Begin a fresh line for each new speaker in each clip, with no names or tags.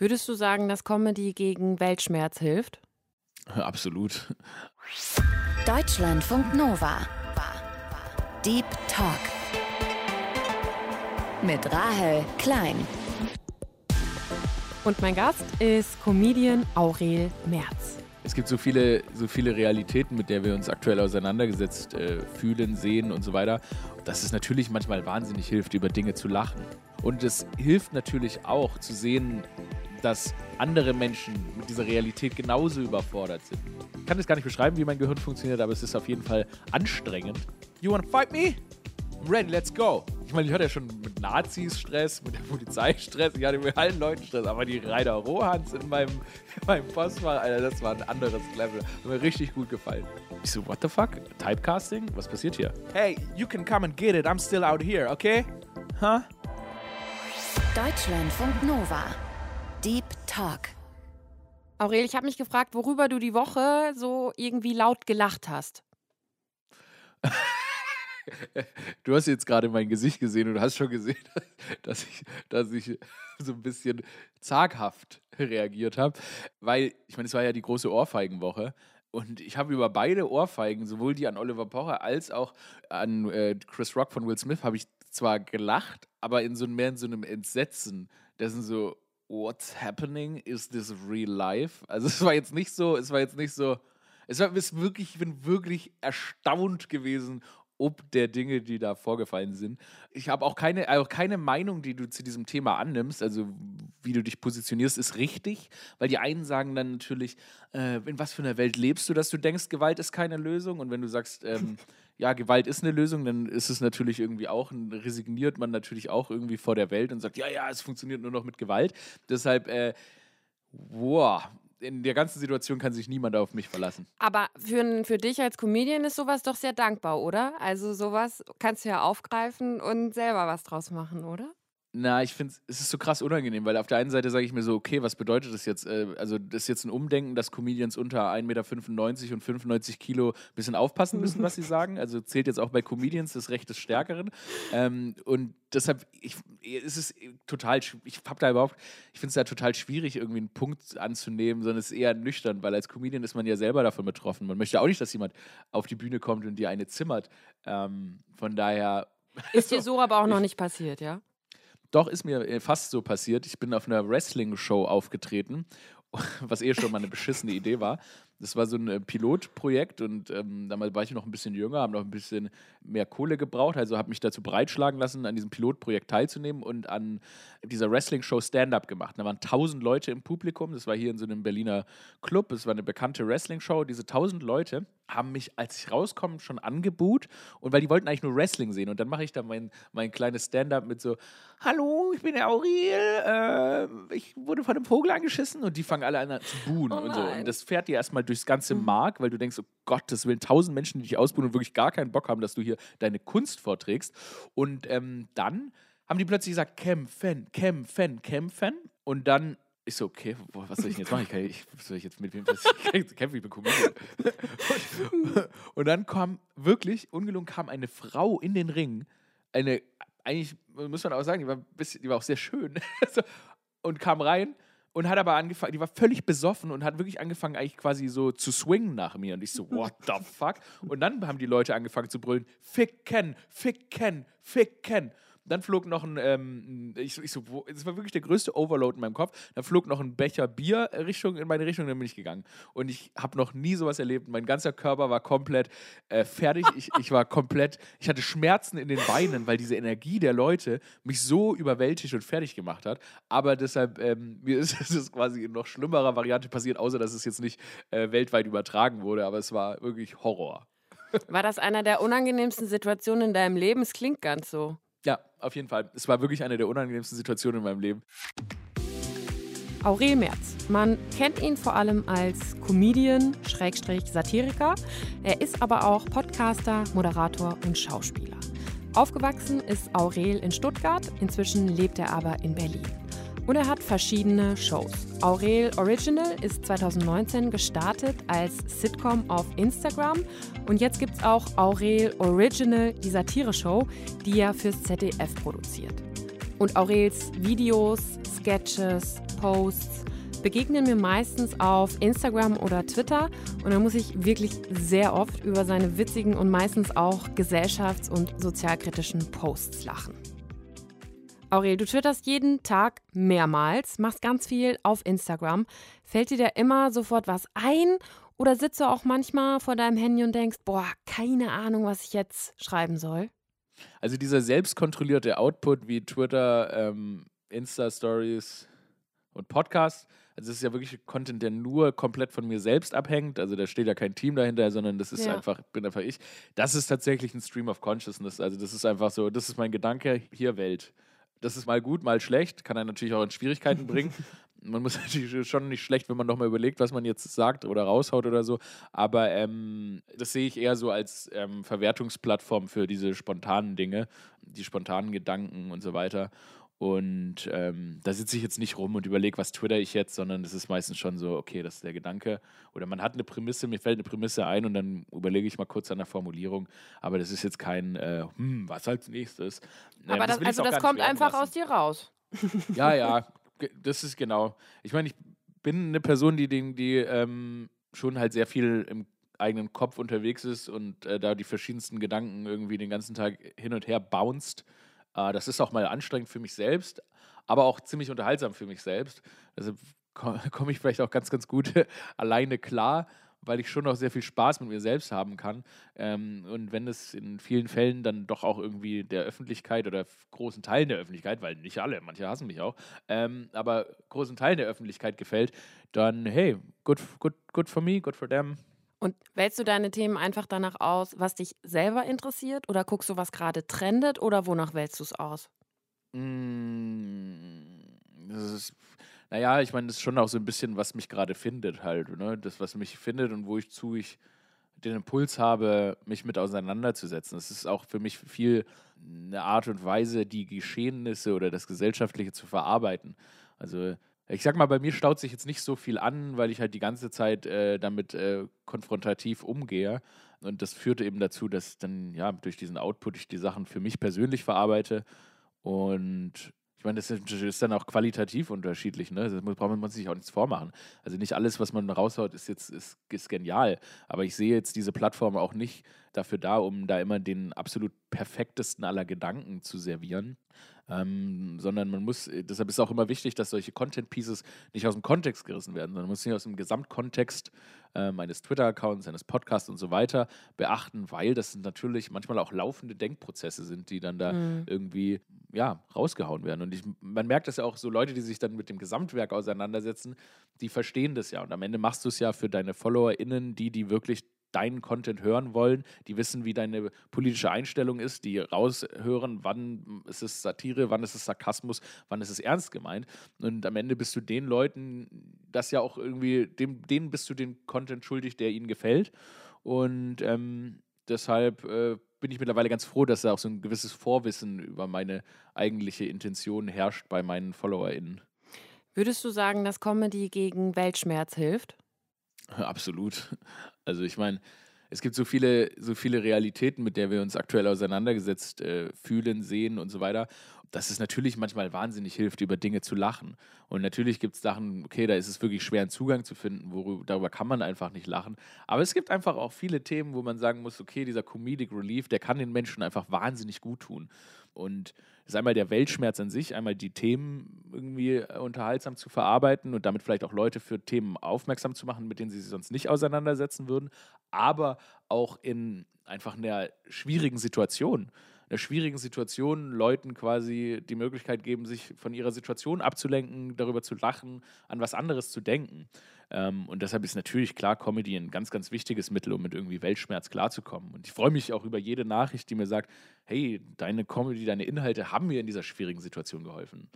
Würdest du sagen, dass Comedy gegen Weltschmerz hilft?
Absolut.
Deutschlandfunk Nova. Deep Talk. Mit Rahel Klein.
Und mein Gast ist Comedian Aurel Merz.
Es gibt so viele, so viele Realitäten, mit der wir uns aktuell auseinandergesetzt äh, fühlen, sehen und so weiter, dass es natürlich manchmal wahnsinnig hilft, über Dinge zu lachen. Und es hilft natürlich auch zu sehen, dass andere Menschen mit dieser Realität genauso überfordert sind. Ich kann das gar nicht beschreiben, wie mein Gehirn funktioniert, aber es ist auf jeden Fall anstrengend. You wanna fight me? I'm ready, let's go. Ich meine, ich hatte ja schon mit Nazis Stress, mit der Polizei Stress, ich hatte mit allen Leuten Stress, aber die Rainer Rohans in meinem, in meinem Postfach, Alter, das war ein anderes Level. Hat mir richtig gut gefallen. Ich so, what the fuck? Typecasting? Was passiert hier? Hey, you can come and get it, I'm still out here, okay? Huh?
Deutschlandfunk Nova. Deep Talk.
Aurel, ich habe mich gefragt, worüber du die Woche so irgendwie laut gelacht hast.
Du hast jetzt gerade mein Gesicht gesehen und du hast schon gesehen, dass ich, dass ich so ein bisschen zaghaft reagiert habe. Weil, ich meine, es war ja die große Ohrfeigenwoche. Und ich habe über beide Ohrfeigen, sowohl die an Oliver Pocher als auch an äh, Chris Rock von Will Smith, habe ich zwar gelacht, aber in so mehr in so einem Entsetzen. Das sind so, what's happening? Is this real life? Also es war jetzt nicht so, es war jetzt nicht so, es war es wirklich, ich bin wirklich erstaunt gewesen, ob der Dinge, die da vorgefallen sind. Ich habe auch keine, auch keine Meinung, die du zu diesem Thema annimmst, also wie du dich positionierst, ist richtig, weil die einen sagen dann natürlich, äh, in was für einer Welt lebst du, dass du denkst, Gewalt ist keine Lösung und wenn du sagst, ähm, ja, Gewalt ist eine Lösung, dann ist es natürlich irgendwie auch, resigniert man natürlich auch irgendwie vor der Welt und sagt, ja, ja, es funktioniert nur noch mit Gewalt. Deshalb, äh, wow, in der ganzen Situation kann sich niemand auf mich verlassen.
Aber für, für dich als Comedian ist sowas doch sehr dankbar, oder? Also sowas kannst du ja aufgreifen und selber was draus machen, oder?
Na, ich finde, es ist so krass unangenehm, weil auf der einen Seite sage ich mir so, okay, was bedeutet das jetzt? Äh, also, das ist jetzt ein Umdenken, dass Comedians unter 1,95 Meter und 95 Kilo ein bisschen aufpassen müssen, was sie sagen. Also zählt jetzt auch bei Comedians das Recht des Stärkeren. Ähm, und deshalb ich, ist es total, ich habe da überhaupt, ich finde es da total schwierig, irgendwie einen Punkt anzunehmen, sondern es ist eher nüchtern, weil als Comedian ist man ja selber davon betroffen. Man möchte auch nicht, dass jemand auf die Bühne kommt und dir eine zimmert. Ähm, von daher.
Ist dir so aber auch noch nicht passiert, ja?
Doch, ist mir äh, fast so passiert. Ich bin auf einer Wrestling-Show aufgetreten, was eh schon mal eine beschissene Idee war. Das war so ein äh, Pilotprojekt und ähm, damals war ich noch ein bisschen jünger, habe noch ein bisschen mehr Kohle gebraucht, also habe mich dazu breitschlagen lassen, an diesem Pilotprojekt teilzunehmen und an dieser Wrestling-Show Stand-Up gemacht. Da waren tausend Leute im Publikum, das war hier in so einem Berliner Club, es war eine bekannte Wrestling-Show. Diese tausend Leute haben mich, als ich rauskomme, schon angebuht und weil die wollten eigentlich nur Wrestling sehen. Und dann mache ich da mein, mein kleines Stand-Up mit so, hallo, ich bin der Aurel, äh, ich wurde von einem Vogel angeschissen. Und die fangen alle an zu buhen oh und so. und das fährt dir erstmal durchs ganze mhm. Mark, weil du denkst, oh Gott, das will tausend Menschen, die dich ausbuhen und wirklich gar keinen Bock haben, dass du hier deine Kunst vorträgst. Und ähm, dann haben die plötzlich gesagt, kämpfen, kämpfen, kämpfen. Und dann ich so, okay, boah, was soll ich denn jetzt machen? Ich kann, ich, soll ich jetzt mit wem kämpfen? Ich bin Comedian. Und, und dann kam wirklich, ungelungen, kam eine Frau in den Ring. Eine, eigentlich muss man auch sagen, die war, bisschen, die war auch sehr schön. und kam rein und hat aber angefangen, die war völlig besoffen und hat wirklich angefangen, eigentlich quasi so zu swingen nach mir. Und ich so, what the fuck? Und dann haben die Leute angefangen zu brüllen: Ficken, ficken, ficken. Dann flog noch ein, ähm, ich, ich so, wo, das war wirklich der größte Overload in meinem Kopf. Dann flog noch ein Becher Bier Richtung, in meine Richtung, dann bin ich gegangen. Und ich habe noch nie sowas erlebt. Mein ganzer Körper war komplett äh, fertig. Ich, ich war komplett, ich hatte Schmerzen in den Beinen, weil diese Energie der Leute mich so überwältigt und fertig gemacht hat. Aber deshalb, ähm, mir ist es quasi in noch schlimmerer Variante passiert, außer dass es jetzt nicht äh, weltweit übertragen wurde. Aber es war wirklich Horror.
War das einer der unangenehmsten Situationen in deinem Leben? Es klingt ganz so.
Ja, auf jeden Fall. Es war wirklich eine der unangenehmsten Situationen in meinem Leben.
Aurel Merz. Man kennt ihn vor allem als Comedian, Schrägstrich Satiriker. Er ist aber auch Podcaster, Moderator und Schauspieler. Aufgewachsen ist Aurel in Stuttgart, inzwischen lebt er aber in Berlin. Und er hat verschiedene Shows. Aurel Original ist 2019 gestartet als Sitcom auf Instagram. Und jetzt gibt es auch Aurel Original, die Satire-Show, die er fürs ZDF produziert. Und Aurels Videos, Sketches, Posts begegnen mir meistens auf Instagram oder Twitter und da muss ich wirklich sehr oft über seine witzigen und meistens auch gesellschafts- und sozialkritischen Posts lachen. Aurel, du twitterst jeden Tag mehrmals, machst ganz viel auf Instagram. Fällt dir da immer sofort was ein oder sitzt du auch manchmal vor deinem Handy und denkst, boah, keine Ahnung, was ich jetzt schreiben soll?
Also dieser selbstkontrollierte Output wie Twitter, ähm, Insta-Stories und Podcasts, also es ist ja wirklich Content, der nur komplett von mir selbst abhängt. Also da steht ja kein Team dahinter, sondern das ist ja. einfach, bin einfach ich. Das ist tatsächlich ein Stream of Consciousness. Also das ist einfach so, das ist mein Gedanke, hier Welt. Das ist mal gut, mal schlecht, kann er natürlich auch in Schwierigkeiten bringen. Man muss natürlich schon nicht schlecht, wenn man nochmal überlegt, was man jetzt sagt oder raushaut oder so. Aber ähm, das sehe ich eher so als ähm, Verwertungsplattform für diese spontanen Dinge, die spontanen Gedanken und so weiter. Und ähm, da sitze ich jetzt nicht rum und überlege, was twitter ich jetzt, sondern es ist meistens schon so, okay, das ist der Gedanke. Oder man hat eine Prämisse, mir fällt eine Prämisse ein und dann überlege ich mal kurz an der Formulierung. Aber das ist jetzt kein, äh, hm, was als nächstes.
Aber das, das also das kommt einfach lassen. aus dir raus.
Ja, ja, das ist genau. Ich meine, ich bin eine Person, die, die, die ähm, schon halt sehr viel im eigenen Kopf unterwegs ist und äh, da die verschiedensten Gedanken irgendwie den ganzen Tag hin und her bounced. Äh, das ist auch mal anstrengend für mich selbst, aber auch ziemlich unterhaltsam für mich selbst. Deshalb komme ich vielleicht auch ganz, ganz gut alleine klar, weil ich schon auch sehr viel Spaß mit mir selbst haben kann. Ähm, und wenn es in vielen Fällen dann doch auch irgendwie der Öffentlichkeit oder großen Teilen der Öffentlichkeit, weil nicht alle, manche hassen mich auch, ähm, aber großen Teilen der Öffentlichkeit gefällt, dann hey, good, good, good for me, good for them.
Und wählst du deine Themen einfach danach aus, was dich selber interessiert? Oder guckst du, was gerade trendet? Oder wonach wählst du es aus?
Mm, das ist, naja, ich meine, das ist schon auch so ein bisschen, was mich gerade findet halt. Ne? Das, was mich findet und wo ich zu ich den Impuls habe, mich mit auseinanderzusetzen. Das ist auch für mich viel eine Art und Weise, die Geschehnisse oder das Gesellschaftliche zu verarbeiten. Also ich sag mal, bei mir staut sich jetzt nicht so viel an, weil ich halt die ganze Zeit äh, damit äh, konfrontativ umgehe. Und das führte eben dazu, dass dann, ja, durch diesen Output ich die Sachen für mich persönlich verarbeite. Und ich meine, das ist dann auch qualitativ unterschiedlich, ne? Das braucht man sich auch nichts vormachen. Also nicht alles, was man raushaut, ist jetzt ist, ist genial. Aber ich sehe jetzt diese Plattform auch nicht dafür da, um da immer den absolut perfektesten aller Gedanken zu servieren, ähm, sondern man muss, äh, deshalb ist es auch immer wichtig, dass solche Content-Pieces nicht aus dem Kontext gerissen werden, sondern man muss sie aus dem Gesamtkontext äh, meines Twitter-Accounts, eines Podcasts und so weiter beachten, weil das natürlich manchmal auch laufende Denkprozesse sind, die dann da mhm. irgendwie ja, rausgehauen werden. Und ich, man merkt das ja auch, so Leute, die sich dann mit dem Gesamtwerk auseinandersetzen, die verstehen das ja. Und am Ende machst du es ja für deine FollowerInnen, die, die wirklich deinen Content hören wollen, die wissen, wie deine politische Einstellung ist, die raushören, wann ist es Satire, wann ist es Sarkasmus, wann ist es ernst gemeint. Und am Ende bist du den Leuten, das ja auch irgendwie, dem, denen bist du den Content schuldig, der ihnen gefällt. Und ähm, deshalb äh, bin ich mittlerweile ganz froh, dass da auch so ein gewisses Vorwissen über meine eigentliche Intention herrscht bei meinen FollowerInnen.
Würdest du sagen, dass Comedy gegen Weltschmerz hilft?
Absolut. Also ich meine, es gibt so viele, so viele Realitäten, mit der wir uns aktuell auseinandergesetzt äh, fühlen, sehen und so weiter, dass es natürlich manchmal wahnsinnig hilft, über Dinge zu lachen. Und natürlich gibt es Sachen, okay, da ist es wirklich schwer, einen Zugang zu finden, worüber, darüber kann man einfach nicht lachen. Aber es gibt einfach auch viele Themen, wo man sagen muss, okay, dieser Comedic Relief, der kann den Menschen einfach wahnsinnig gut tun. Und ist einmal der Weltschmerz an sich, einmal die Themen irgendwie äh, unterhaltsam zu verarbeiten und damit vielleicht auch Leute für Themen aufmerksam zu machen, mit denen sie sich sonst nicht auseinandersetzen würden, aber auch in einfach einer schwierigen Situation einer schwierigen Situation Leuten quasi die Möglichkeit geben, sich von ihrer Situation abzulenken, darüber zu lachen, an was anderes zu denken. Ähm, und deshalb ist natürlich klar Comedy ein ganz, ganz wichtiges Mittel, um mit irgendwie Weltschmerz klarzukommen. Und ich freue mich auch über jede Nachricht, die mir sagt, hey, deine Comedy, deine Inhalte haben mir in dieser schwierigen Situation geholfen.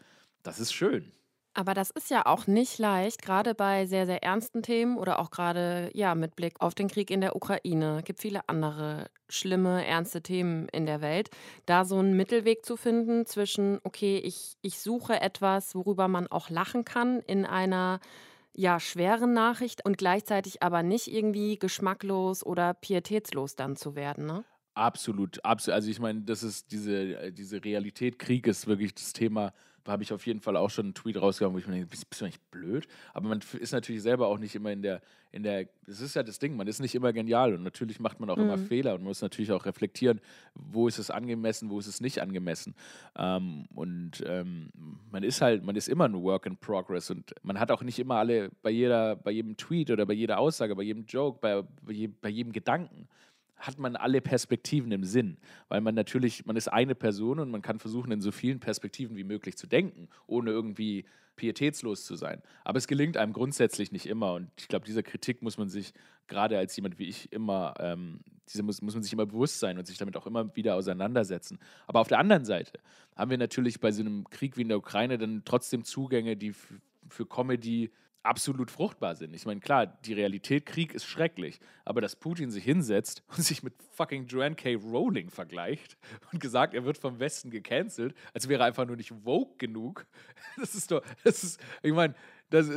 Das ist schön.
Aber das ist ja auch nicht leicht, gerade bei sehr, sehr ernsten Themen oder auch gerade ja, mit Blick auf den Krieg in der Ukraine. Es gibt viele andere schlimme, ernste Themen in der Welt. Da so einen Mittelweg zu finden zwischen, okay, ich, ich suche etwas, worüber man auch lachen kann in einer ja, schweren Nachricht und gleichzeitig aber nicht irgendwie geschmacklos oder pietätslos dann zu werden. Ne?
Absolut, absolut. Also ich meine, das ist diese, äh, diese Realität, Krieg ist wirklich das Thema, habe ich auf jeden Fall auch schon einen Tweet rausgehauen, wo ich mir denke, bist, bist du nicht blöd? Aber man ist natürlich selber auch nicht immer in der, in der, das ist ja das Ding, man ist nicht immer genial und natürlich macht man auch
Mhm.
immer Fehler und muss natürlich auch reflektieren, wo ist es angemessen, wo ist es nicht angemessen. Ähm, und ähm, man ist halt, man ist immer ein Work in Progress und man hat auch nicht immer alle bei jeder, bei jedem Tweet oder bei jeder Aussage, bei jedem Joke, bei, bei, je, bei jedem Gedanken hat man alle Perspektiven im Sinn, weil man natürlich, man ist eine Person und man kann versuchen, in so vielen Perspektiven wie möglich zu denken, ohne irgendwie pietätslos zu sein. Aber es gelingt einem grundsätzlich nicht immer und ich glaube, dieser Kritik muss man sich gerade als jemand wie ich immer, ähm, diese muss, muss man sich immer bewusst sein und sich damit auch immer wieder auseinandersetzen. Aber auf der anderen Seite haben wir natürlich bei so einem Krieg wie in der Ukraine dann trotzdem Zugänge, die für Comedy absolut fruchtbar sind. Ich meine, klar, die Realität Krieg ist schrecklich, aber dass Putin sich hinsetzt und sich mit fucking Joanne K. Rowling vergleicht und gesagt, er wird vom Westen gecancelt, als wäre er einfach nur nicht woke genug, das ist doch, das ist, ich meine, das,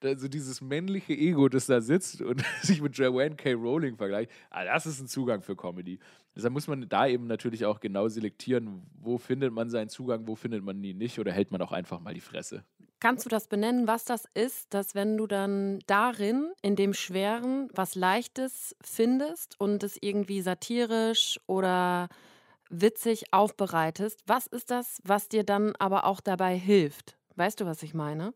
das, so dieses männliche Ego, das da sitzt und sich mit Joanne K. Rowling vergleicht, ah, das ist ein Zugang für Comedy. Deshalb muss man da eben natürlich auch genau selektieren, wo findet man seinen Zugang, wo findet man ihn nicht oder hält man auch einfach mal die Fresse.
Kannst du das benennen, was das ist, dass wenn du dann darin, in dem Schweren, was Leichtes findest und es irgendwie satirisch oder witzig aufbereitest, was ist das, was dir dann aber auch dabei hilft? Weißt du, was ich meine?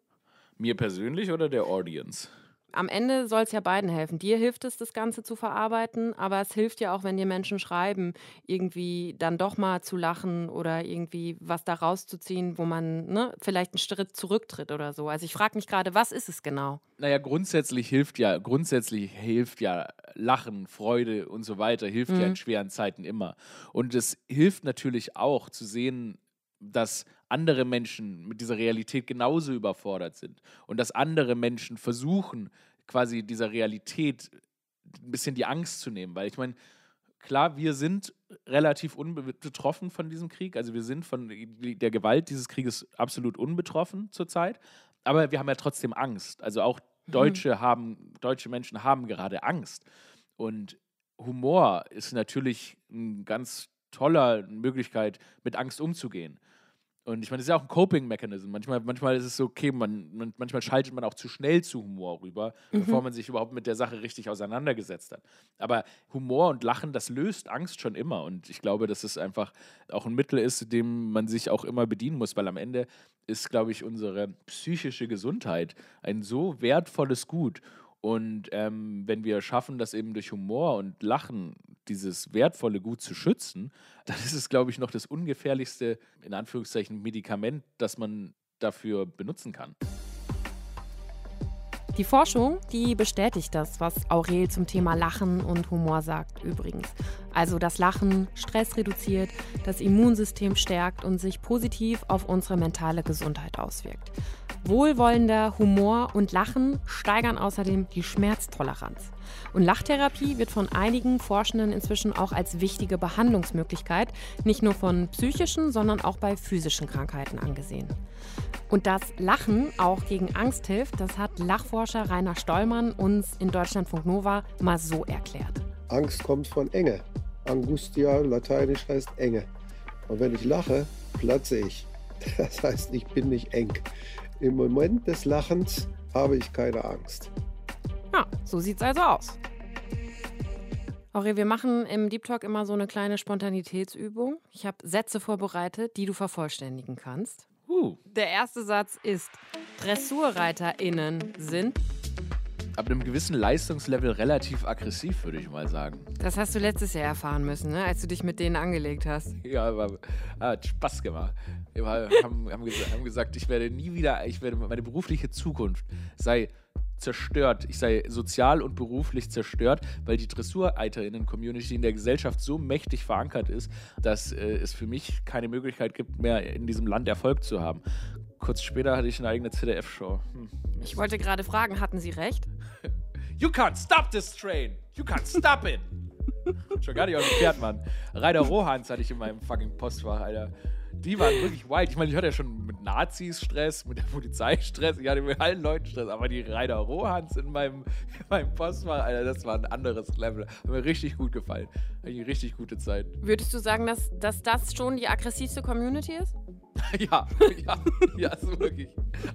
Mir persönlich oder der Audience?
Am Ende soll es ja beiden helfen. Dir hilft es, das Ganze zu verarbeiten, aber es hilft ja auch, wenn dir Menschen schreiben, irgendwie dann doch mal zu lachen oder irgendwie was da rauszuziehen, wo man ne, vielleicht einen Schritt zurücktritt oder so. Also ich frage mich gerade, was ist es genau?
Naja, grundsätzlich hilft ja, grundsätzlich hilft ja Lachen, Freude und so weiter, hilft ja in schweren Zeiten immer. Und es hilft natürlich auch zu sehen, dass andere Menschen mit dieser Realität genauso überfordert sind und dass andere Menschen versuchen, quasi dieser Realität ein bisschen die Angst zu nehmen. Weil ich meine, klar, wir sind relativ unbetroffen von diesem Krieg. Also wir sind von der Gewalt dieses Krieges absolut unbetroffen zurzeit. Aber wir haben ja trotzdem Angst. Also auch Deutsche haben, deutsche Menschen haben gerade Angst. Und Humor ist natürlich eine ganz tolle Möglichkeit, mit Angst umzugehen. Und ich meine, das ist ja auch ein Coping-Mechanism. Manchmal, manchmal ist es so, okay, man, man, manchmal schaltet man auch zu schnell zu Humor rüber, bevor man sich überhaupt mit der Sache richtig auseinandergesetzt hat. Aber Humor und Lachen, das löst Angst schon immer. Und ich glaube, dass es einfach auch ein Mittel ist, dem man sich auch immer bedienen muss, weil am Ende ist, glaube ich, unsere psychische Gesundheit ein so wertvolles Gut. Und ähm, wenn wir schaffen, das eben durch Humor und Lachen, dieses wertvolle Gut zu schützen, dann ist es, glaube ich, noch das ungefährlichste, in Anführungszeichen, Medikament, das man dafür benutzen kann.
Die Forschung, die bestätigt das, was Aurel zum Thema Lachen und Humor sagt übrigens. Also, dass Lachen Stress reduziert, das Immunsystem stärkt und sich positiv auf unsere mentale Gesundheit auswirkt. Wohlwollender Humor und Lachen steigern außerdem die Schmerztoleranz. Und Lachtherapie wird von einigen Forschenden inzwischen auch als wichtige Behandlungsmöglichkeit nicht nur von psychischen, sondern auch bei physischen Krankheiten angesehen. Und dass Lachen auch gegen Angst hilft, das hat Lachforscher Rainer Stollmann uns in Deutschlandfunk Nova mal so erklärt.
Angst kommt von Enge. Angustia, lateinisch heißt Enge. Und wenn ich lache, platze ich. Das heißt, ich bin nicht eng. Im Moment des Lachens habe ich keine Angst.
Ja, so sieht's also aus. Aurel, wir machen im Deep Talk immer so eine kleine Spontanitätsübung. Ich habe Sätze vorbereitet, die du vervollständigen kannst.
Uh,
Der erste Satz ist: DressurreiterInnen sind.
Ab einem gewissen Leistungslevel relativ aggressiv, würde ich mal sagen.
Das hast du letztes Jahr erfahren müssen, ne? als du dich mit denen angelegt hast.
Ja, aber hat Spaß gemacht. Wir haben, haben, gesa haben gesagt, ich werde nie wieder, ich werde meine berufliche Zukunft sei zerstört. Ich sei sozial und beruflich zerstört, weil die Dressureiterinnen-Community in der Gesellschaft so mächtig verankert ist, dass äh, es für mich keine Möglichkeit gibt, mehr in diesem Land Erfolg zu haben. Kurz später hatte ich eine eigene ZDF-Show. Hm.
Ich wollte gerade fragen, hatten sie recht?
You can't stop this train! You can't stop it! Schon gar nicht auf dem Pferd, Mann. Rainer Rohans hatte ich in meinem fucking Postfach, Alter. Die waren wirklich wild. Ich meine, ich hatte ja schon mit Nazis Stress, mit der Polizei Stress, ich hatte mit allen Leuten Stress, aber die Rainer Rohans in meinem, in meinem Postfach, Alter, das war ein anderes Level. Hat mir richtig gut gefallen. Hatte eine richtig gute Zeit.
Würdest du sagen, dass, dass das schon die aggressivste Community ist?
ja, ja, ja, so wirklich.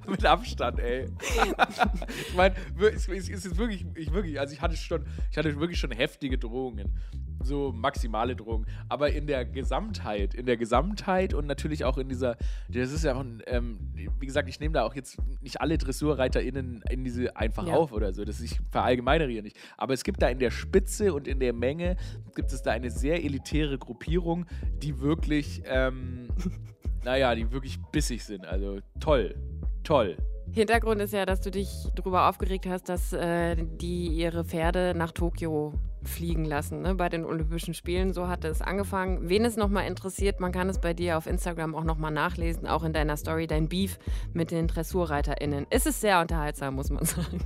Mit Abstand, ey. ich meine, es ist wirklich, ich wirklich, also ich hatte schon, ich hatte wirklich schon heftige Drohungen. So maximale Drohungen. Aber in der Gesamtheit, in der Gesamtheit und natürlich auch in dieser, das ist ja auch, ein, ähm, wie gesagt, ich nehme da auch jetzt nicht alle DressurreiterInnen in diese einfach
Ja.
auf oder so. Das ich verallgemeinere hier nicht. Aber es gibt da in der Spitze und in der Menge, gibt es da eine sehr elitäre Gruppierung, die wirklich, ähm, naja, die wirklich bissig sind. Also toll, toll.
Hintergrund ist ja, dass du dich darüber aufgeregt hast, dass äh, die ihre Pferde nach Tokio fliegen lassen ne, bei den Olympischen Spielen. So hatte es angefangen. Wen es nochmal interessiert, man kann es bei dir auf Instagram auch nochmal nachlesen, auch in deiner Story, dein Beef mit den DressurreiterInnen. Es ist sehr unterhaltsam, muss man sagen.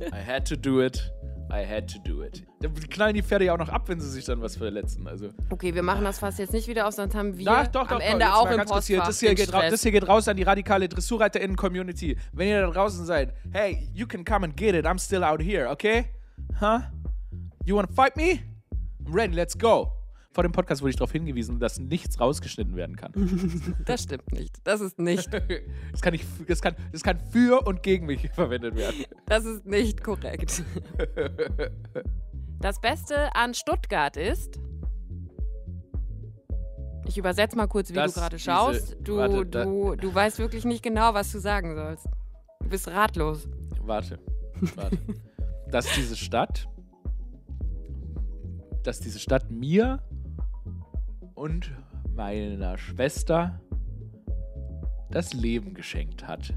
I had to do it. I had to do it. Da knallen die Pferde ja auch noch ab, wenn sie sich dann was verletzen. Also.
Okay, wir machen das fast jetzt nicht wieder auf, sonst haben wir
Doch, doch, doch,
am
doch.
Ende auch im
kurz hier,
Postfach
das, hier geht ra-
Stress.
das hier geht raus an die radikale DressurreiterInnen-Community. Wenn ihr da draußen seid, hey, you can come and get it. I'm still out here, okay? Huh? You wanna fight me? I'm ready, let's go. Vor dem Podcast wurde ich darauf hingewiesen, dass nichts rausgeschnitten werden kann.
Das stimmt nicht. Das ist nicht.
Das kann, nicht, das, kann, das kann für und gegen mich verwendet werden.
Das ist nicht korrekt. Das Beste an Stuttgart ist. Ich übersetze mal kurz, wie du gerade schaust. Du,
warte,
du, du weißt wirklich nicht genau, was du sagen sollst. Du bist ratlos.
Warte, warte. dass diese Stadt, dass diese Stadt mir und meiner Schwester das Leben geschenkt hat.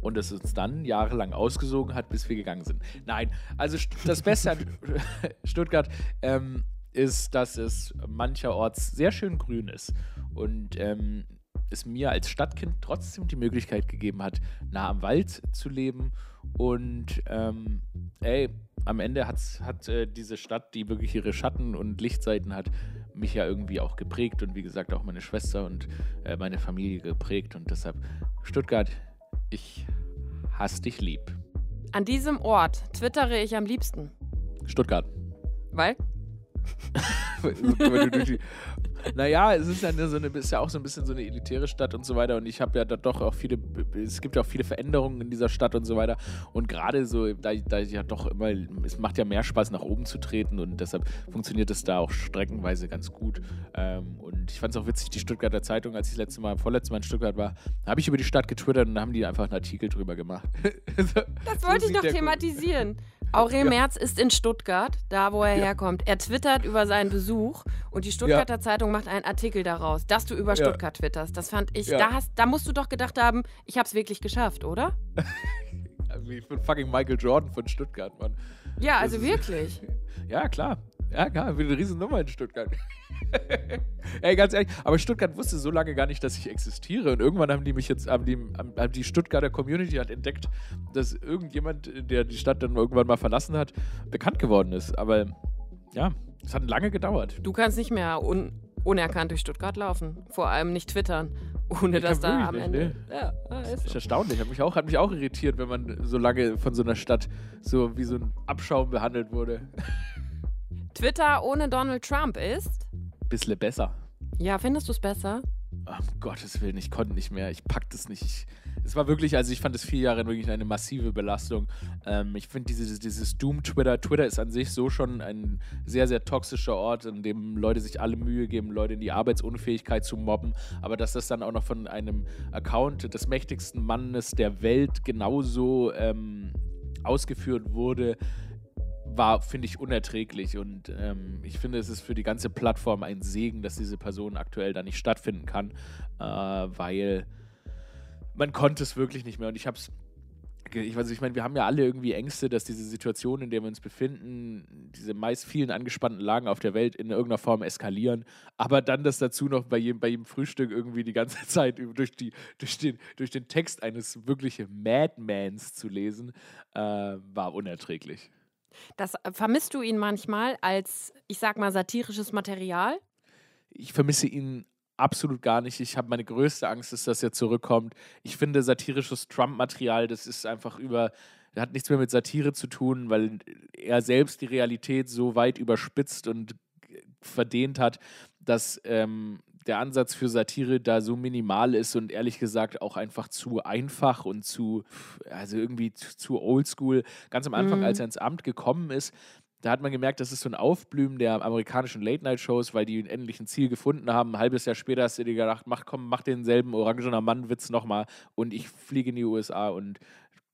Und es uns dann jahrelang ausgesogen hat, bis wir gegangen sind. Nein, also das Beste an Stuttgart ähm, ist, dass es mancherorts sehr schön grün ist. Und ähm, es mir als Stadtkind trotzdem die Möglichkeit gegeben hat, nah am Wald zu leben. Und ähm, ey, am Ende hat's, hat äh, diese Stadt, die wirklich ihre Schatten und Lichtseiten hat, mich ja irgendwie auch geprägt und wie gesagt auch meine Schwester und äh, meine Familie geprägt. Und deshalb, Stuttgart, ich hasse dich lieb.
An diesem Ort twittere ich am liebsten.
Stuttgart.
Weil?
Wenn du durch die- naja, es ist ja, so eine, ist ja auch so ein bisschen so eine elitäre Stadt und so weiter. Und ich habe ja da doch auch viele, es gibt ja auch viele Veränderungen in dieser Stadt und so weiter. Und gerade so, da, da ja doch immer, es macht ja mehr Spaß, nach oben zu treten. Und deshalb funktioniert es da auch streckenweise ganz gut. Ähm, und ich fand es auch witzig, die Stuttgarter Zeitung, als ich das letzte Mal, vorletztes Mal in Stuttgart war, habe ich über die Stadt getwittert und haben die einfach einen Artikel drüber gemacht. So-
Das wollte ich noch thematisieren. Aurel
Ja.
Merz ist in Stuttgart, da wo er
Ja.
herkommt. Er twittert über seinen Besuch und die Stuttgarter Zeitung macht einen Artikel daraus, dass du über
Ja.
Stuttgart twitterst. Das fand ich,
Ja.
da, hast, da musst du doch gedacht haben, ich hab's wirklich geschafft, oder?
Ich bin fucking Michael Jordan von Stuttgart, Mann.
Ja, also
ist-
wirklich.
Ja, klar. Ja, klar, wird eine Riesennummer in Stuttgart. Ey, ganz ehrlich, aber Stuttgart wusste so lange gar nicht, dass ich existiere. Und irgendwann haben die mich jetzt, haben die, haben die Stuttgarter Community hat entdeckt, dass irgendjemand, der die Stadt dann irgendwann mal verlassen hat, bekannt geworden ist. Aber ja, es hat lange gedauert.
Du kannst nicht mehr un unerkannt durch Stuttgart laufen. Vor allem nicht twittern, ohne
Ich
dass da am
wirklich
Ende.
nicht,
Ja, ja, ist
Das ist
so.
erstaunlich. Hat mich, auch, hat mich auch irritiert, wenn man so lange von so einer Stadt so wie so ein Abschaum behandelt wurde.
Twitter ohne Donald Trump ist.
Bissle besser.
Ja, findest du es besser?
Um Gottes Willen, ich konnte nicht mehr. Ich pack das nicht. Ich, es war wirklich, also ich fand das vier Jahre wirklich eine massive Belastung. Ähm, ich finde dieses, dieses Doom-Twitter, Twitter ist an sich so schon ein sehr, sehr toxischer Ort, in dem Leute sich alle Mühe geben, Leute in die Arbeitsunfähigkeit zu mobben. Aber dass das dann auch noch von einem Account des mächtigsten Mannes der Welt genauso ähm, ausgeführt wurde, war, finde ich, unerträglich. Und ähm, ich finde, es ist für die ganze Plattform ein Segen, dass diese Person aktuell da nicht stattfinden kann, äh, weil man konnte es wirklich nicht mehr. Und ich habe es. Ich, also ich meine, wir haben ja alle irgendwie Ängste, dass diese Situation, in der wir uns befinden, diese meist vielen angespannten Lagen auf der Welt in irgendeiner Form eskalieren. Aber dann das dazu noch bei jedem, bei jedem Frühstück irgendwie die ganze Zeit durch, die, durch, den, durch den Text eines wirklichen Madmans zu lesen, äh, war unerträglich.
Das äh, vermisst du ihn manchmal als, ich sag mal, satirisches Material?
ich vermisse ihn absolut gar nicht. Ich habe meine größte Angst, ist, dass er zurückkommt. Ich finde satirisches Trump-Material, das ist einfach über, hat nichts mehr mit Satire zu tun, weil er selbst die Realität so weit überspitzt und verdehnt hat, dass ähm, der Ansatz für Satire da so minimal ist und ehrlich gesagt auch einfach zu einfach und zu, also irgendwie zu oldschool. Ganz am Anfang, mhm. als er ins Amt gekommen ist, da hat man gemerkt, das ist so ein Aufblühen der amerikanischen Late-Night-Shows, weil die endlich ein Ziel gefunden haben. Ein halbes Jahr später hast du dir gedacht, mach komm, mach denselben orangener Mann-Witz nochmal und ich fliege in die USA und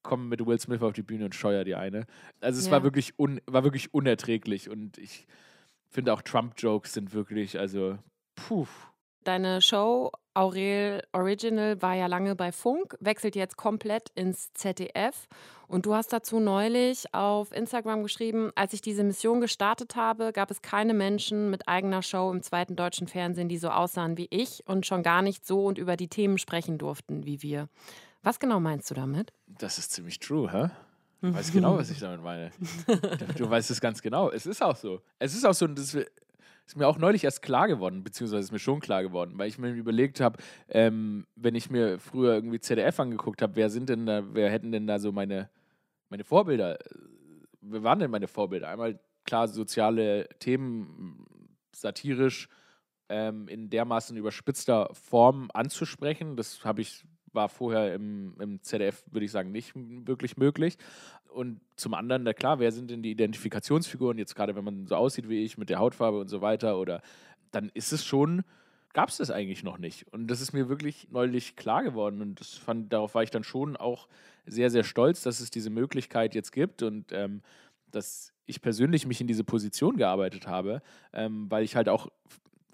komme mit Will Smith auf die Bühne und scheuer die eine. Also es ja. war, wirklich un, war wirklich unerträglich und ich finde auch Trump-Jokes sind wirklich, also puh.
Deine Show Aurel Original war ja lange bei Funk, wechselt jetzt komplett ins ZDF. Und du hast dazu neulich auf Instagram geschrieben, als ich diese Mission gestartet habe, gab es keine Menschen mit eigener Show im zweiten deutschen Fernsehen, die so aussahen wie ich und schon gar nicht so und über die Themen sprechen durften wie wir. Was genau meinst du damit?
Das ist ziemlich true, hä? Du weißt genau, was ich damit meine. Du weißt es ganz genau. Es ist auch so. Es ist auch so, das ist mir auch neulich erst klar geworden, beziehungsweise ist mir schon klar geworden, weil ich mir überlegt habe, ähm, wenn ich mir früher irgendwie ZDF angeguckt habe, wer sind denn da, wer hätten denn da so meine, meine Vorbilder? Wer waren denn meine Vorbilder? Einmal klar soziale Themen, satirisch, ähm, in dermaßen überspitzter Form anzusprechen. Das habe ich war vorher im, im ZDF, würde ich sagen, nicht wirklich möglich. Und zum anderen, na klar, wer sind denn die Identifikationsfiguren, jetzt gerade wenn man so aussieht wie ich, mit der Hautfarbe und so weiter, oder dann ist es schon, gab es das eigentlich noch nicht. Und das ist mir wirklich neulich klar geworden. Und das fand, darauf war ich dann schon auch sehr, sehr stolz, dass es diese Möglichkeit jetzt gibt und ähm, dass ich persönlich mich in diese Position gearbeitet habe, ähm, weil ich halt auch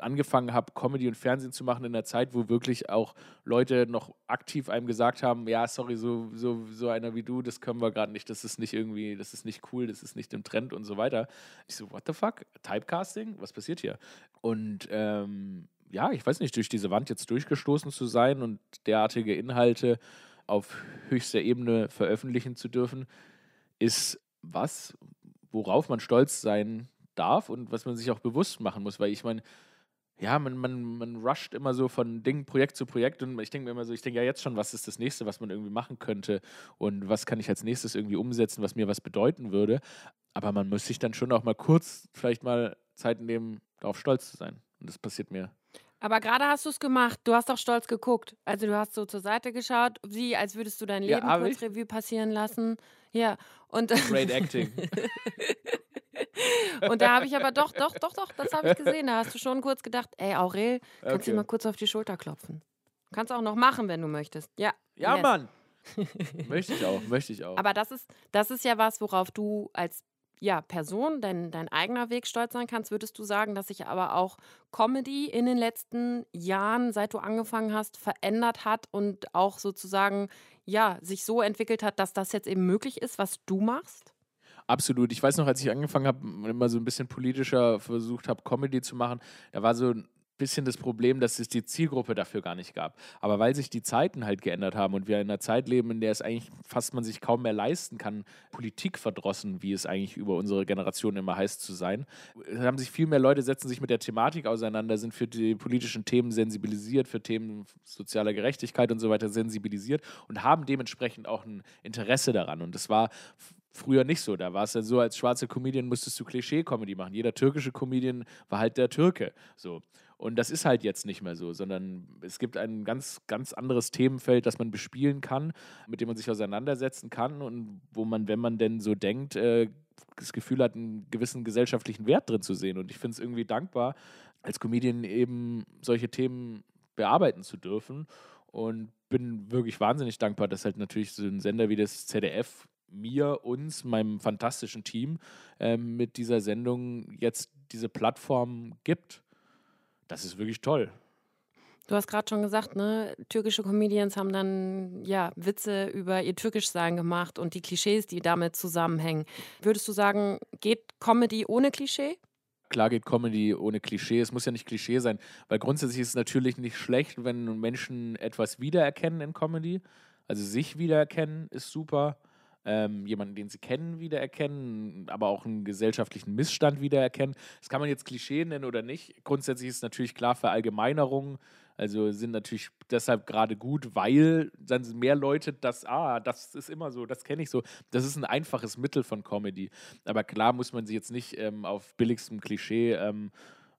angefangen habe, Comedy und Fernsehen zu machen in der Zeit, wo wirklich auch Leute noch aktiv einem gesagt haben, ja, sorry, so, so, so einer wie du, das können wir gerade nicht, das ist nicht irgendwie, das ist nicht cool, das ist nicht im Trend und so weiter. Ich so, what the fuck? Typecasting? Was passiert hier? Und ähm, ja, ich weiß nicht, durch diese Wand jetzt durchgestoßen zu sein und derartige Inhalte auf höchster Ebene veröffentlichen zu dürfen, ist was, worauf man stolz sein darf und was man sich auch bewusst machen muss, weil ich meine, ja, man, man, man rusht immer so von Ding, Projekt zu Projekt und ich denke mir immer so, ich denke ja jetzt schon, was ist das nächste, was man irgendwie machen könnte und was kann ich als nächstes irgendwie umsetzen, was mir was bedeuten würde. Aber man muss sich dann schon auch mal kurz vielleicht mal Zeit nehmen, darauf stolz zu sein. Und das passiert mir.
Aber gerade hast du es gemacht. Du hast auch stolz geguckt. Also du hast so zur Seite geschaut, wie als würdest du dein Leben ja, kurz? Revue passieren lassen. Ja. Und
Great Acting.
Und da habe ich aber doch, doch, doch, doch, das habe ich gesehen. Da hast du schon kurz gedacht, ey, Aurel, kannst okay. du mal kurz auf die Schulter klopfen. Kannst auch noch machen, wenn du möchtest. Ja.
Ja, yes. Mann. möchte ich auch, möchte ich auch.
Aber das ist, das ist ja was, worauf du als ja, Person, dein, dein eigener Weg stolz sein kannst, würdest du sagen, dass sich aber auch Comedy in den letzten Jahren, seit du angefangen hast, verändert hat und auch sozusagen, ja, sich so entwickelt hat, dass das jetzt eben möglich ist, was du machst?
Absolut. Ich weiß noch, als ich angefangen habe, immer so ein bisschen politischer versucht habe, Comedy zu machen, da war so bisschen das Problem, dass es die Zielgruppe dafür gar nicht gab. Aber weil sich die Zeiten halt geändert haben und wir in einer Zeit leben, in der es eigentlich fast man sich kaum mehr leisten kann, Politik verdrossen, wie es eigentlich über unsere Generation immer heißt zu sein, haben sich viel mehr Leute setzen sich mit der Thematik auseinander, sind für die politischen Themen sensibilisiert, für Themen sozialer Gerechtigkeit und so weiter sensibilisiert und haben dementsprechend auch ein Interesse daran. Und das war früher nicht so. Da war es ja so, als schwarzer Comedian musstest du Klischee-Comedy machen. Jeder türkische Comedian war halt der Türke. So. Und das ist halt jetzt nicht mehr so, sondern es gibt ein ganz, ganz anderes Themenfeld, das man bespielen kann, mit dem man sich auseinandersetzen kann und wo man, wenn man denn so denkt, äh, das Gefühl hat, einen gewissen gesellschaftlichen Wert drin zu sehen. Und ich finde es irgendwie dankbar, als Comedian eben solche Themen bearbeiten zu dürfen. Und bin wirklich wahnsinnig dankbar, dass halt natürlich so ein Sender wie das ZDF mir, uns, meinem fantastischen Team ähm, mit dieser Sendung jetzt diese Plattform gibt. Das ist wirklich toll.
Du hast gerade schon gesagt, ne, türkische Comedians haben dann ja Witze über ihr Türkischsein gemacht und die Klischees, die damit zusammenhängen. Würdest du sagen, geht Comedy ohne Klischee?
Klar geht Comedy ohne Klischee. Es muss ja nicht Klischee sein, weil grundsätzlich ist es natürlich nicht schlecht, wenn Menschen etwas wiedererkennen in Comedy. Also sich wiedererkennen ist super ähm, jemanden, den sie kennen, wiedererkennen, aber auch einen gesellschaftlichen Missstand wiedererkennen. Das kann man jetzt Klischee nennen oder nicht. Grundsätzlich ist natürlich klar, Verallgemeinerungen Also sind natürlich deshalb gerade gut, weil dann mehr Leute das, ah, das ist immer so, das kenne ich so. Das ist ein einfaches Mittel von Comedy. Aber klar muss man sich jetzt nicht ähm, auf billigstem Klischee ähm,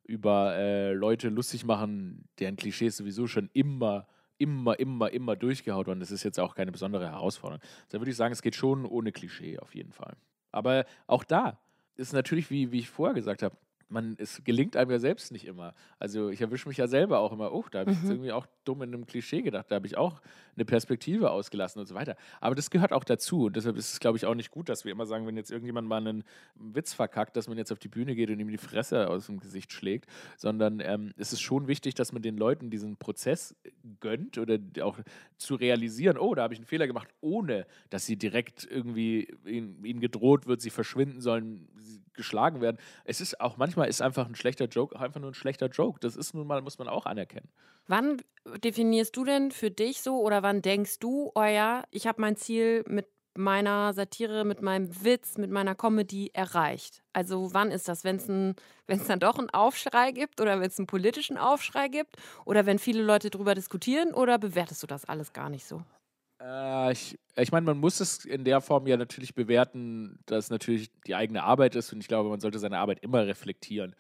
über äh, Leute lustig machen, deren Klischees sowieso schon immer immer, immer, immer durchgehaut worden. Das ist jetzt auch keine besondere Herausforderung. Da würde ich sagen, es geht schon ohne Klischee auf jeden Fall. Aber auch da ist natürlich, wie, wie ich vorher gesagt habe, man, es gelingt einem ja selbst nicht immer. Also ich erwische mich ja selber auch immer, oh, da habe ich mhm. jetzt irgendwie auch dumm in einem Klischee gedacht, da habe ich auch eine Perspektive ausgelassen und so weiter. Aber das gehört auch dazu und deshalb ist es, glaube ich, auch nicht gut, dass wir immer sagen, wenn jetzt irgendjemand mal einen Witz verkackt, dass man jetzt auf die Bühne geht und ihm die Fresse aus dem Gesicht schlägt, sondern ähm, es ist schon wichtig, dass man den Leuten diesen Prozess gönnt oder auch zu realisieren, oh, da habe ich einen Fehler gemacht, ohne dass sie direkt irgendwie ihnen, ihnen gedroht wird, sie verschwinden sollen, sie geschlagen werden. Es ist auch manchmal ist einfach ein schlechter Joke einfach nur ein schlechter Joke. Das ist nun mal, muss man auch anerkennen.
Wann definierst du denn für dich so oder wann denkst du, oh ja, ich habe mein Ziel mit meiner Satire, mit meinem Witz, mit meiner Comedy erreicht? Also wann ist das? Wenn es dann doch einen Aufschrei gibt oder wenn es einen politischen Aufschrei gibt oder wenn viele Leute darüber diskutieren oder bewertest du das alles gar nicht so?
Äh, ich ich meine, man muss es in der Form ja natürlich bewerten, dass es natürlich die eigene Arbeit ist und ich glaube, man sollte seine Arbeit immer reflektieren.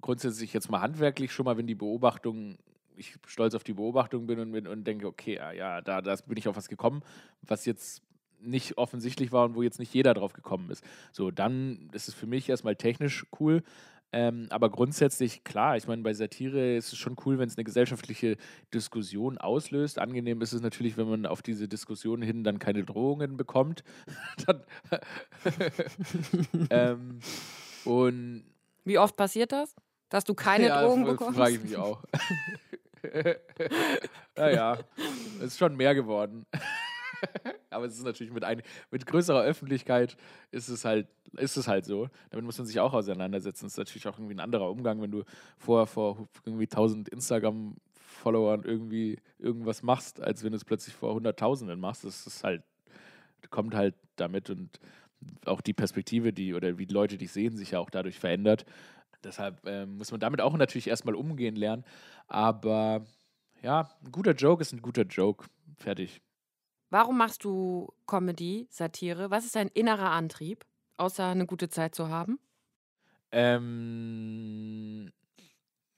Grundsätzlich jetzt mal handwerklich schon mal, wenn die Beobachtung, ich stolz auf die Beobachtung bin und, und denke, okay, ja, da, da bin ich auf was gekommen, was jetzt nicht offensichtlich war und wo jetzt nicht jeder drauf gekommen ist. So, dann ist es für mich erstmal technisch cool. Ähm, aber grundsätzlich, klar, ich meine, bei Satire ist es schon cool, wenn es eine gesellschaftliche Diskussion auslöst. Angenehm ist es natürlich, wenn man auf diese Diskussion hin dann keine Drohungen bekommt. ähm, und
Wie oft passiert das? Dass du keine ja, Drogen bekommst?
frage ich mich auch. naja, es ist schon mehr geworden. Aber es ist natürlich mit, ein, mit größerer Öffentlichkeit ist es halt, ist es halt so. Damit muss man sich auch auseinandersetzen. Das ist natürlich auch irgendwie ein anderer Umgang, wenn du vorher vor irgendwie 1000 Instagram-Followern irgendwie irgendwas machst, als wenn du es plötzlich vor Hunderttausenden machst. Das ist halt, kommt halt damit und auch die Perspektive, die oder wie Leute dich sehen, sich ja auch dadurch verändert. Deshalb äh, muss man damit auch natürlich erstmal umgehen lernen. Aber ja, ein guter Joke ist ein guter Joke. Fertig.
Warum machst du Comedy, Satire? Was ist dein innerer Antrieb, außer eine gute Zeit zu haben?
Ähm,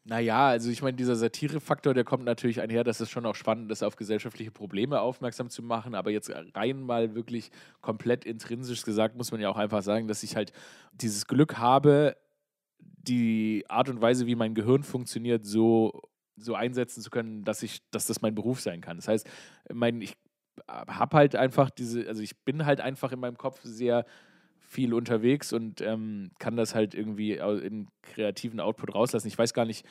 naja, also ich meine, dieser Satirefaktor, der kommt natürlich einher, dass es schon auch spannend ist, auf gesellschaftliche Probleme aufmerksam zu machen. Aber jetzt rein mal wirklich komplett intrinsisch gesagt, muss man ja auch einfach sagen, dass ich halt dieses Glück habe, die Art und Weise, wie mein Gehirn funktioniert, so so einsetzen zu können, dass ich, dass das mein Beruf sein kann. Das heißt, mein, ich habe halt einfach diese, also ich bin halt einfach in meinem Kopf sehr viel unterwegs und ähm, kann das halt irgendwie in kreativen Output rauslassen. Ich weiß gar nicht,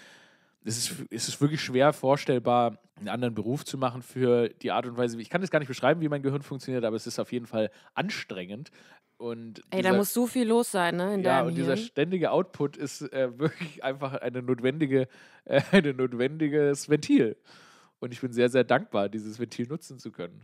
es ist, es ist wirklich schwer vorstellbar, einen anderen Beruf zu machen für die Art und Weise. Ich kann das gar nicht beschreiben, wie mein Gehirn funktioniert, aber es ist auf jeden Fall anstrengend. Und
Ey, dieser, da muss so viel los sein, ne?
In ja, und dieser ständige Output ist äh, wirklich einfach eine notwendige, äh, ein notwendiges Ventil. Und ich bin sehr, sehr dankbar, dieses Ventil nutzen zu können.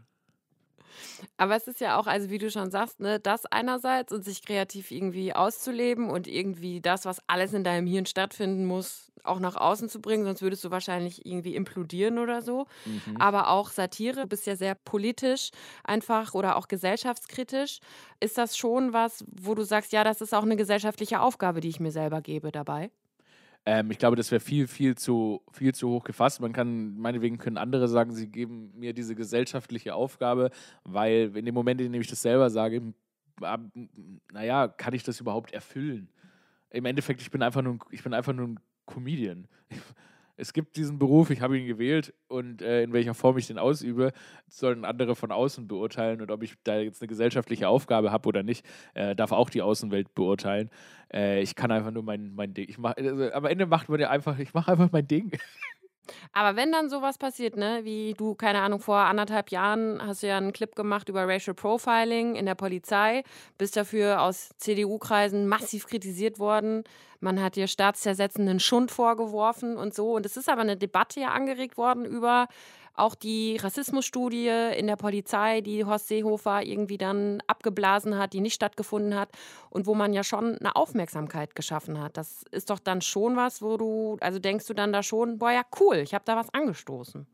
Aber es ist ja auch, also wie du schon sagst, ne, das einerseits und sich kreativ irgendwie auszuleben und irgendwie das, was alles in deinem Hirn stattfinden muss, auch nach außen zu bringen, sonst würdest du wahrscheinlich irgendwie implodieren oder so. Mhm. Aber auch Satire, du bist ja sehr politisch einfach oder auch gesellschaftskritisch. Ist das schon was, wo du sagst, ja, das ist auch eine gesellschaftliche Aufgabe, die ich mir selber gebe dabei?
Ähm, ich glaube, das wäre viel, viel zu, viel zu hoch gefasst. Man kann, meinetwegen können andere sagen, sie geben mir diese gesellschaftliche Aufgabe, weil in dem Moment, in dem ich das selber sage, naja, kann ich das überhaupt erfüllen? Im Endeffekt, ich bin einfach nur, ich bin einfach nur ein Comedian. Es gibt diesen Beruf, ich habe ihn gewählt und äh, in welcher Form ich den ausübe, sollen andere von außen beurteilen und ob ich da jetzt eine gesellschaftliche Aufgabe habe oder nicht, äh, darf auch die Außenwelt beurteilen. Äh, ich kann einfach nur mein, mein Ding. Ich mach, also, am Ende macht man ja einfach, ich mache einfach mein Ding.
Aber wenn dann sowas passiert, ne, wie du, keine Ahnung, vor anderthalb Jahren hast du ja einen Clip gemacht über Racial Profiling in der Polizei, bist dafür aus CDU-Kreisen massiv kritisiert worden. Man hat dir staatszersetzenden Schund vorgeworfen und so. Und es ist aber eine Debatte ja angeregt worden über auch die Rassismusstudie in der Polizei, die Horst Seehofer irgendwie dann abgeblasen hat, die nicht stattgefunden hat und wo man ja schon eine Aufmerksamkeit geschaffen hat. Das ist doch dann schon was, wo du, also denkst du dann da schon, boah, ja, cool, ich habe da was angestoßen.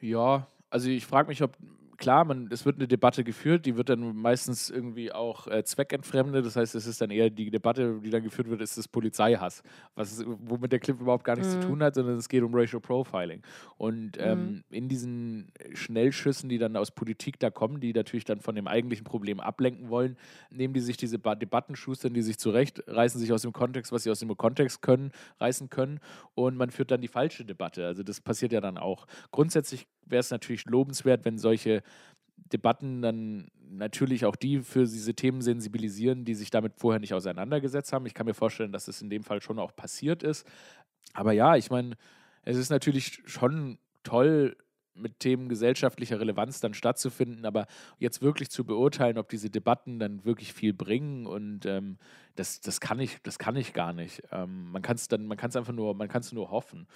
Ja, also ich frage mich, ob klar, man, es wird eine Debatte geführt, die wird dann meistens irgendwie auch äh, zweckentfremdet. Das heißt, es ist dann eher die Debatte, die dann geführt wird, ist das Polizeihass, was womit der Clip überhaupt gar nichts mhm. zu tun hat, sondern es geht um Racial Profiling. Und ähm, mhm. in diesen Schnellschüssen, die dann aus Politik da kommen, die natürlich dann von dem eigentlichen Problem ablenken wollen, nehmen die sich diese ba Debatten, schustern die sich zurecht, reißen sich aus dem Kontext, was sie aus dem Kontext können, reißen können und man führt dann die falsche Debatte. Also das passiert ja dann auch. Grundsätzlich wäre es natürlich lobenswert, wenn solche Debatten dann natürlich auch die für diese Themen sensibilisieren, die sich damit vorher nicht auseinandergesetzt haben. Ich kann mir vorstellen, dass es in dem Fall schon auch passiert ist. Aber ja, ich meine, es ist natürlich schon toll, mit Themen gesellschaftlicher Relevanz dann stattzufinden, aber jetzt wirklich zu beurteilen, ob diese Debatten dann wirklich viel bringen und ähm, das, das kann ich, das kann ich gar nicht. Ähm, man kann es dann, man kann es einfach nur, man kann es nur hoffen.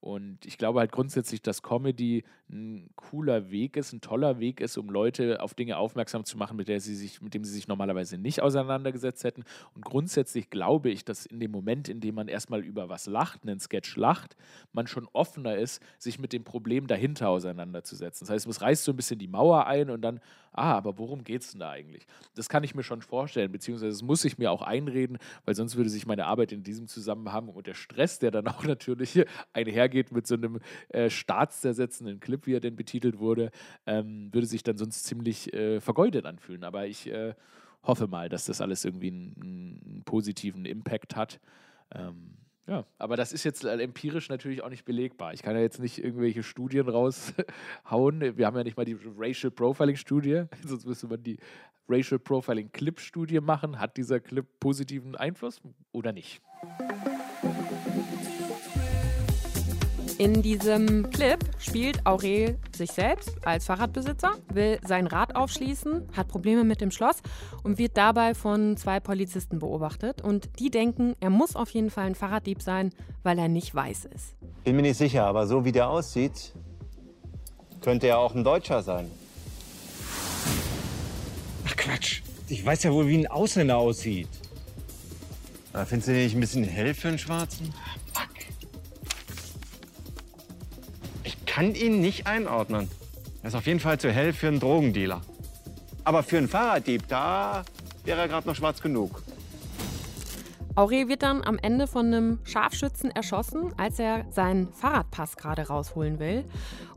Und ich glaube halt grundsätzlich, dass Comedy ein cooler Weg ist, ein toller Weg ist, um Leute auf Dinge aufmerksam zu machen, mit, der sie sich, mit dem sie sich normalerweise nicht auseinandergesetzt hätten. Und grundsätzlich glaube ich, dass in dem Moment, in dem man erstmal über was lacht, einen Sketch lacht, man schon offener ist, sich mit dem Problem dahinter auseinanderzusetzen. Das heißt, es reißt so ein bisschen die Mauer ein und dann, ah, aber worum geht es denn da eigentlich? Das kann ich mir schon vorstellen, beziehungsweise das muss ich mir auch einreden, weil sonst würde sich meine Arbeit in diesem Zusammenhang und der Stress, der dann auch natürlich einhergeht, mit so einem äh, staatszersetzenden Clip, wie er denn betitelt wurde, ähm, würde sich dann sonst ziemlich äh, vergeudet anfühlen. Aber ich äh, hoffe mal, dass das alles irgendwie einen, einen positiven Impact hat. Ähm, ja, aber das ist jetzt äh, empirisch natürlich auch nicht belegbar. Ich kann ja jetzt nicht irgendwelche Studien raushauen. Wir haben ja nicht mal die Racial Profiling Studie, sonst müsste man die Racial Profiling Clip Studie machen. Hat dieser Clip positiven Einfluss oder nicht?
In diesem Clip spielt Aurel sich selbst als Fahrradbesitzer, will sein Rad aufschließen, hat Probleme mit dem Schloss und wird dabei von zwei Polizisten beobachtet. Und die denken, er muss auf jeden Fall ein Fahrraddieb sein, weil er nicht weiß ist.
Bin mir nicht sicher, aber so wie der aussieht, könnte er auch ein Deutscher sein.
Ach Quatsch, ich weiß ja wohl, wie ein Ausländer aussieht.
findest du den nicht ein bisschen hell für einen Schwarzen? Kann ihn nicht einordnen. Er ist auf jeden Fall zu hell für einen Drogendealer. Aber für einen Fahrraddieb, da wäre er gerade noch schwarz genug.
Aurel wird dann am Ende von einem Scharfschützen erschossen, als er seinen Fahrradpass gerade rausholen will.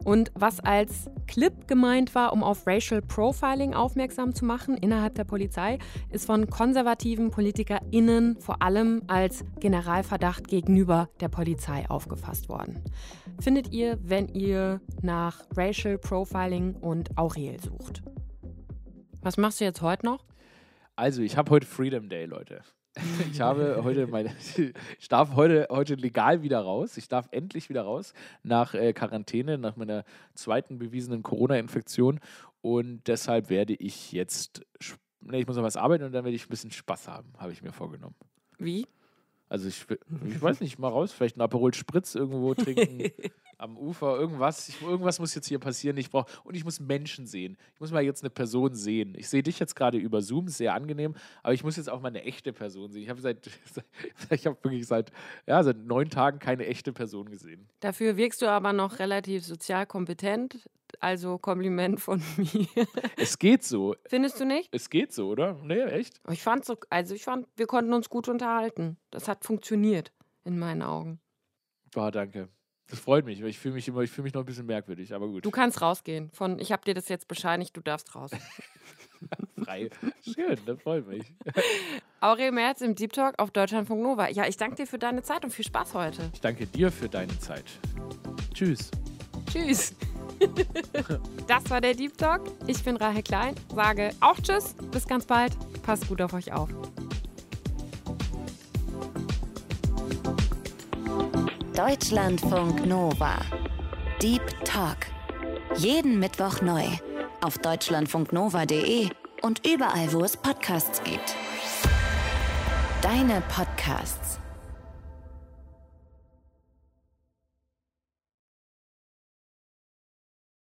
Und was als Clip gemeint war, um auf Racial Profiling aufmerksam zu machen innerhalb der Polizei, ist von konservativen PolitikerInnen vor allem als Generalverdacht gegenüber der Polizei aufgefasst worden. Findet ihr, wenn ihr nach Racial Profiling und Aurel sucht? Was machst du jetzt heute noch?
Also, ich habe heute Freedom Day, Leute. Ich habe heute meine, ich darf heute, heute legal wieder raus. Ich darf endlich wieder raus nach äh, Quarantäne, nach meiner zweiten bewiesenen Corona-Infektion. Und deshalb werde ich jetzt, ne, ich muss noch was arbeiten und dann werde ich ein bisschen Spaß haben, habe ich mir vorgenommen.
Wie?
Also ich, ich weiß nicht, mal raus, vielleicht ein Aperol Spritz irgendwo trinken. am Ufer, irgendwas, ich, irgendwas muss jetzt hier passieren. Ich brauche und ich muss Menschen sehen. Ich muss mal jetzt eine Person sehen. Ich sehe dich jetzt gerade über Zoom, sehr angenehm, aber ich muss jetzt auch mal eine echte Person sehen. Ich habe seit, ich habe wirklich seit, ja, seit neun Tagen keine echte Person gesehen.
Dafür wirkst du aber noch relativ sozial kompetent. Also Kompliment von mir.
Es geht so.
Findest du nicht?
Es geht so, oder? Nee, echt?
Ich fand so, also ich fand, wir konnten uns gut unterhalten. Das hat funktioniert in meinen Augen.
Boah, danke. Das freut mich, weil ich fühle mich immer, ich fühle mich noch ein bisschen merkwürdig, aber gut.
Du kannst rausgehen. Von ich habe dir das jetzt bescheinigt, du darfst raus.
Frei. Schön, das freut mich.
Aurel Merz im Deep Talk auf Deutschlandfunk Nova. Ja, ich danke dir für deine Zeit und viel Spaß heute.
Ich danke dir für deine Zeit. Tschüss.
Tschüss. das war der Deep Talk. Ich bin Rahel Klein, sage auch Tschüss, bis ganz bald. Passt gut auf euch auf.
Deutschlandfunk Nova. Deep Talk. Jeden Mittwoch neu. Auf deutschlandfunknova.de und überall, wo es Podcasts gibt. Deine Podcasts.